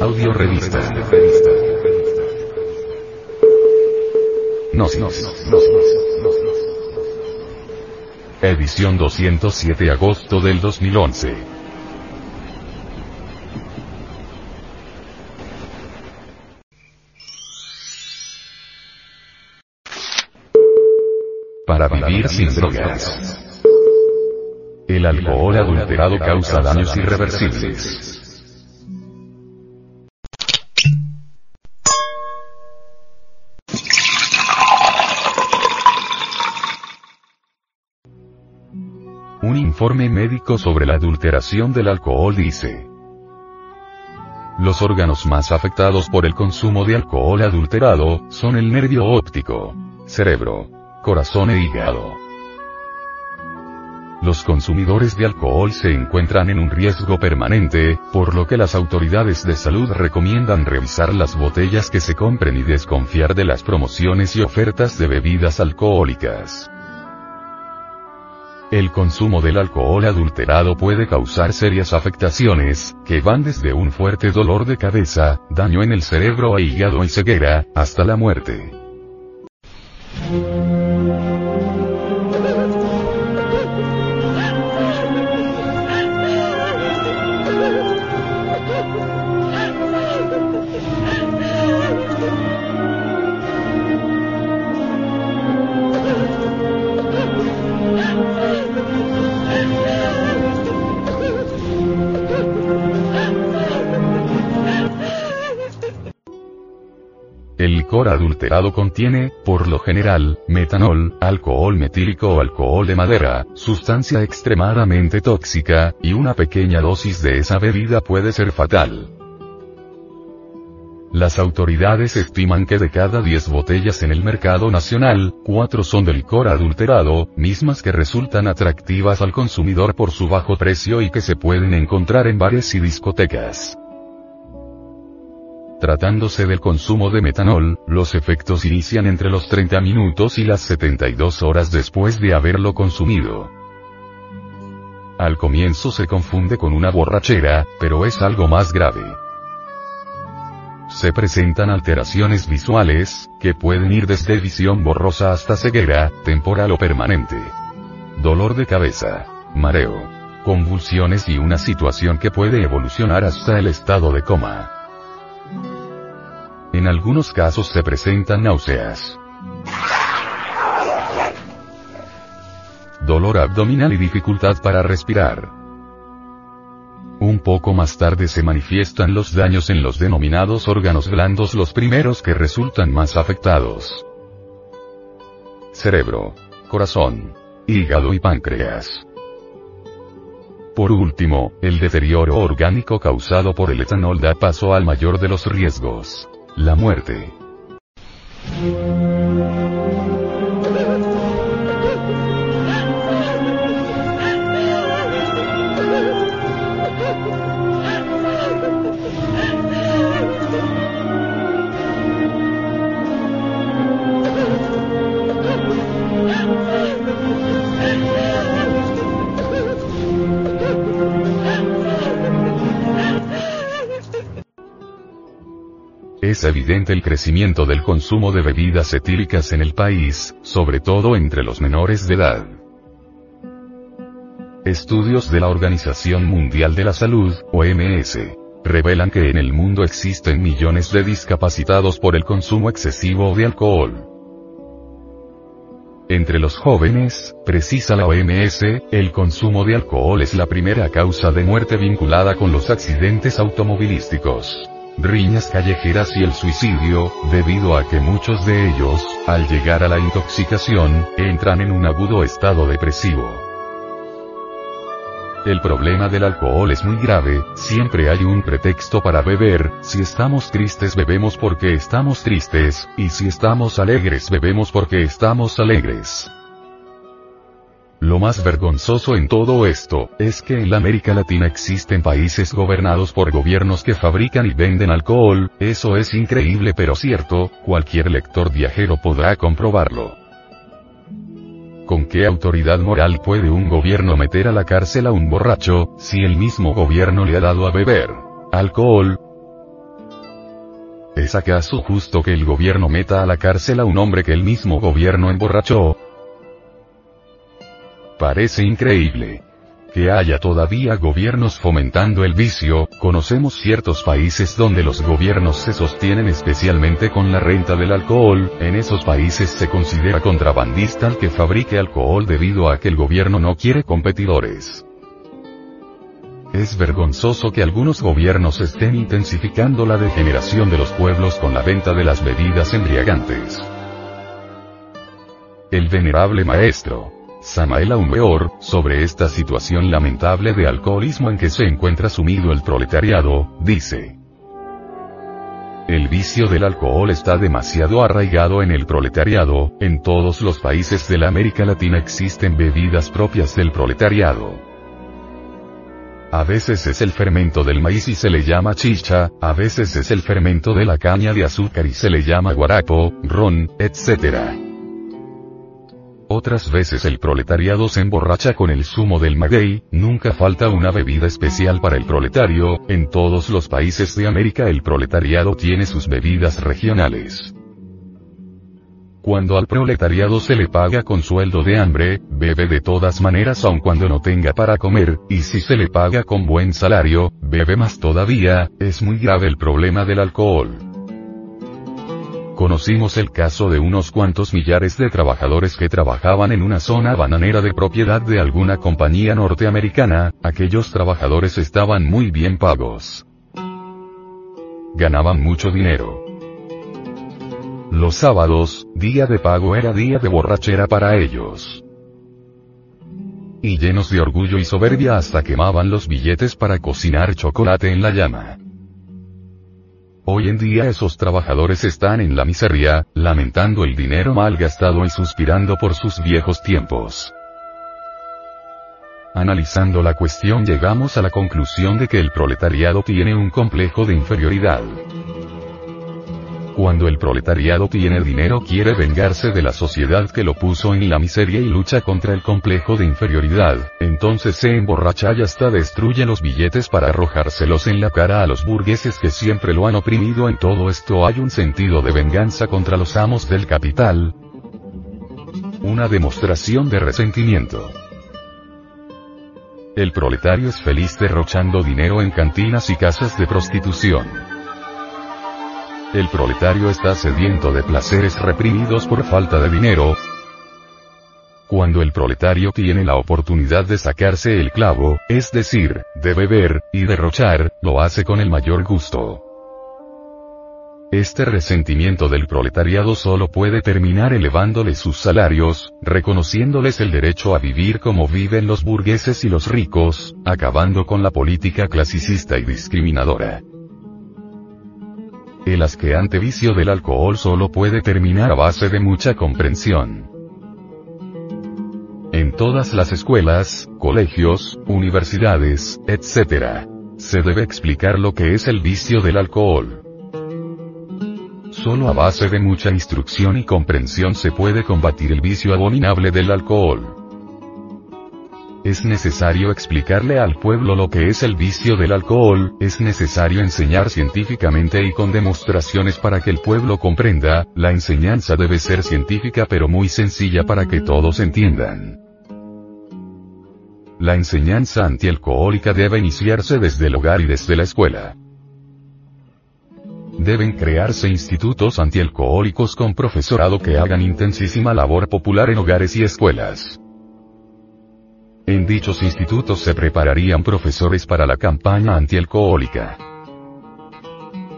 Audio revista. Gnosis. Edición 207 agosto del 2011. Para vivir sin drogas. El alcohol adulterado causa daños irreversibles. Un informe médico sobre la adulteración del alcohol dice. Los órganos más afectados por el consumo de alcohol adulterado son el nervio óptico, cerebro, corazón e hígado. Los consumidores de alcohol se encuentran en un riesgo permanente, por lo que las autoridades de salud recomiendan revisar las botellas que se compren y desconfiar de las promociones y ofertas de bebidas alcohólicas. El consumo del alcohol adulterado puede causar serias afectaciones, que van desde un fuerte dolor de cabeza, daño en el cerebro e hígado y ceguera, hasta la muerte. Licor adulterado contiene, por lo general, metanol, alcohol metílico o alcohol de madera, sustancia extremadamente tóxica, y una pequeña dosis de esa bebida puede ser fatal. Las autoridades estiman que de cada 10 botellas en el mercado nacional, 4 son de licor adulterado, mismas que resultan atractivas al consumidor por su bajo precio y que se pueden encontrar en bares y discotecas. Tratándose del consumo de metanol, los efectos inician entre los 30 minutos y las 72 horas después de haberlo consumido. Al comienzo se confunde con una borrachera, pero es algo más grave. Se presentan alteraciones visuales, que pueden ir desde visión borrosa hasta ceguera, temporal o permanente. Dolor de cabeza, mareo, convulsiones y una situación que puede evolucionar hasta el estado de coma. En algunos casos se presentan náuseas. Dolor abdominal y dificultad para respirar. Un poco más tarde se manifiestan los daños en los denominados órganos blandos los primeros que resultan más afectados. Cerebro, corazón, hígado y páncreas. Por último, el deterioro orgánico causado por el etanol da paso al mayor de los riesgos. La muerte. Es evidente el crecimiento del consumo de bebidas etílicas en el país, sobre todo entre los menores de edad. Estudios de la Organización Mundial de la Salud, OMS, revelan que en el mundo existen millones de discapacitados por el consumo excesivo de alcohol. Entre los jóvenes, precisa la OMS, el consumo de alcohol es la primera causa de muerte vinculada con los accidentes automovilísticos riñas callejeras y el suicidio, debido a que muchos de ellos, al llegar a la intoxicación, entran en un agudo estado depresivo. El problema del alcohol es muy grave, siempre hay un pretexto para beber, si estamos tristes bebemos porque estamos tristes, y si estamos alegres bebemos porque estamos alegres. Lo más vergonzoso en todo esto, es que en la América Latina existen países gobernados por gobiernos que fabrican y venden alcohol, eso es increíble pero cierto, cualquier lector viajero podrá comprobarlo. ¿Con qué autoridad moral puede un gobierno meter a la cárcel a un borracho, si el mismo gobierno le ha dado a beber alcohol? ¿Es acaso justo que el gobierno meta a la cárcel a un hombre que el mismo gobierno emborrachó? Parece increíble que haya todavía gobiernos fomentando el vicio, conocemos ciertos países donde los gobiernos se sostienen especialmente con la renta del alcohol, en esos países se considera contrabandista al que fabrique alcohol debido a que el gobierno no quiere competidores. Es vergonzoso que algunos gobiernos estén intensificando la degeneración de los pueblos con la venta de las bebidas embriagantes. El venerable maestro, Samael Weor, sobre esta situación lamentable de alcoholismo en que se encuentra sumido el proletariado, dice. El vicio del alcohol está demasiado arraigado en el proletariado, en todos los países de la América Latina existen bebidas propias del proletariado. A veces es el fermento del maíz y se le llama chicha, a veces es el fermento de la caña de azúcar y se le llama guarapo, ron, etc. Otras veces el proletariado se emborracha con el zumo del maguey, nunca falta una bebida especial para el proletario, en todos los países de América el proletariado tiene sus bebidas regionales. Cuando al proletariado se le paga con sueldo de hambre, bebe de todas maneras aun cuando no tenga para comer, y si se le paga con buen salario, bebe más todavía, es muy grave el problema del alcohol. Conocimos el caso de unos cuantos millares de trabajadores que trabajaban en una zona bananera de propiedad de alguna compañía norteamericana, aquellos trabajadores estaban muy bien pagos. Ganaban mucho dinero. Los sábados, día de pago era día de borrachera para ellos. Y llenos de orgullo y soberbia hasta quemaban los billetes para cocinar chocolate en la llama. Hoy en día esos trabajadores están en la miseria, lamentando el dinero mal gastado y suspirando por sus viejos tiempos. Analizando la cuestión llegamos a la conclusión de que el proletariado tiene un complejo de inferioridad. Cuando el proletariado tiene dinero quiere vengarse de la sociedad que lo puso en la miseria y lucha contra el complejo de inferioridad, entonces se emborracha y hasta destruye los billetes para arrojárselos en la cara a los burgueses que siempre lo han oprimido. En todo esto hay un sentido de venganza contra los amos del capital. Una demostración de resentimiento. El proletario es feliz derrochando dinero en cantinas y casas de prostitución. El proletario está sediento de placeres reprimidos por falta de dinero. Cuando el proletario tiene la oportunidad de sacarse el clavo, es decir, de beber, y derrochar, lo hace con el mayor gusto. Este resentimiento del proletariado solo puede terminar elevándole sus salarios, reconociéndoles el derecho a vivir como viven los burgueses y los ricos, acabando con la política clasicista y discriminadora. El asqueante vicio del alcohol solo puede terminar a base de mucha comprensión. En todas las escuelas, colegios, universidades, etc. Se debe explicar lo que es el vicio del alcohol. Solo a base de mucha instrucción y comprensión se puede combatir el vicio abominable del alcohol. Es necesario explicarle al pueblo lo que es el vicio del alcohol, es necesario enseñar científicamente y con demostraciones para que el pueblo comprenda, la enseñanza debe ser científica pero muy sencilla para que todos entiendan. La enseñanza antialcohólica debe iniciarse desde el hogar y desde la escuela. Deben crearse institutos antialcohólicos con profesorado que hagan intensísima labor popular en hogares y escuelas. En dichos institutos se prepararían profesores para la campaña antialcohólica.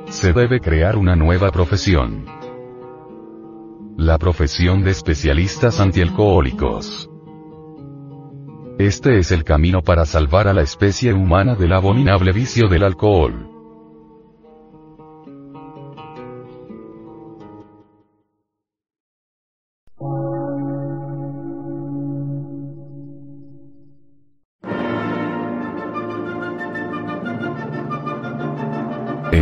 Se debe crear una nueva profesión. La profesión de especialistas antialcohólicos. Este es el camino para salvar a la especie humana del abominable vicio del alcohol.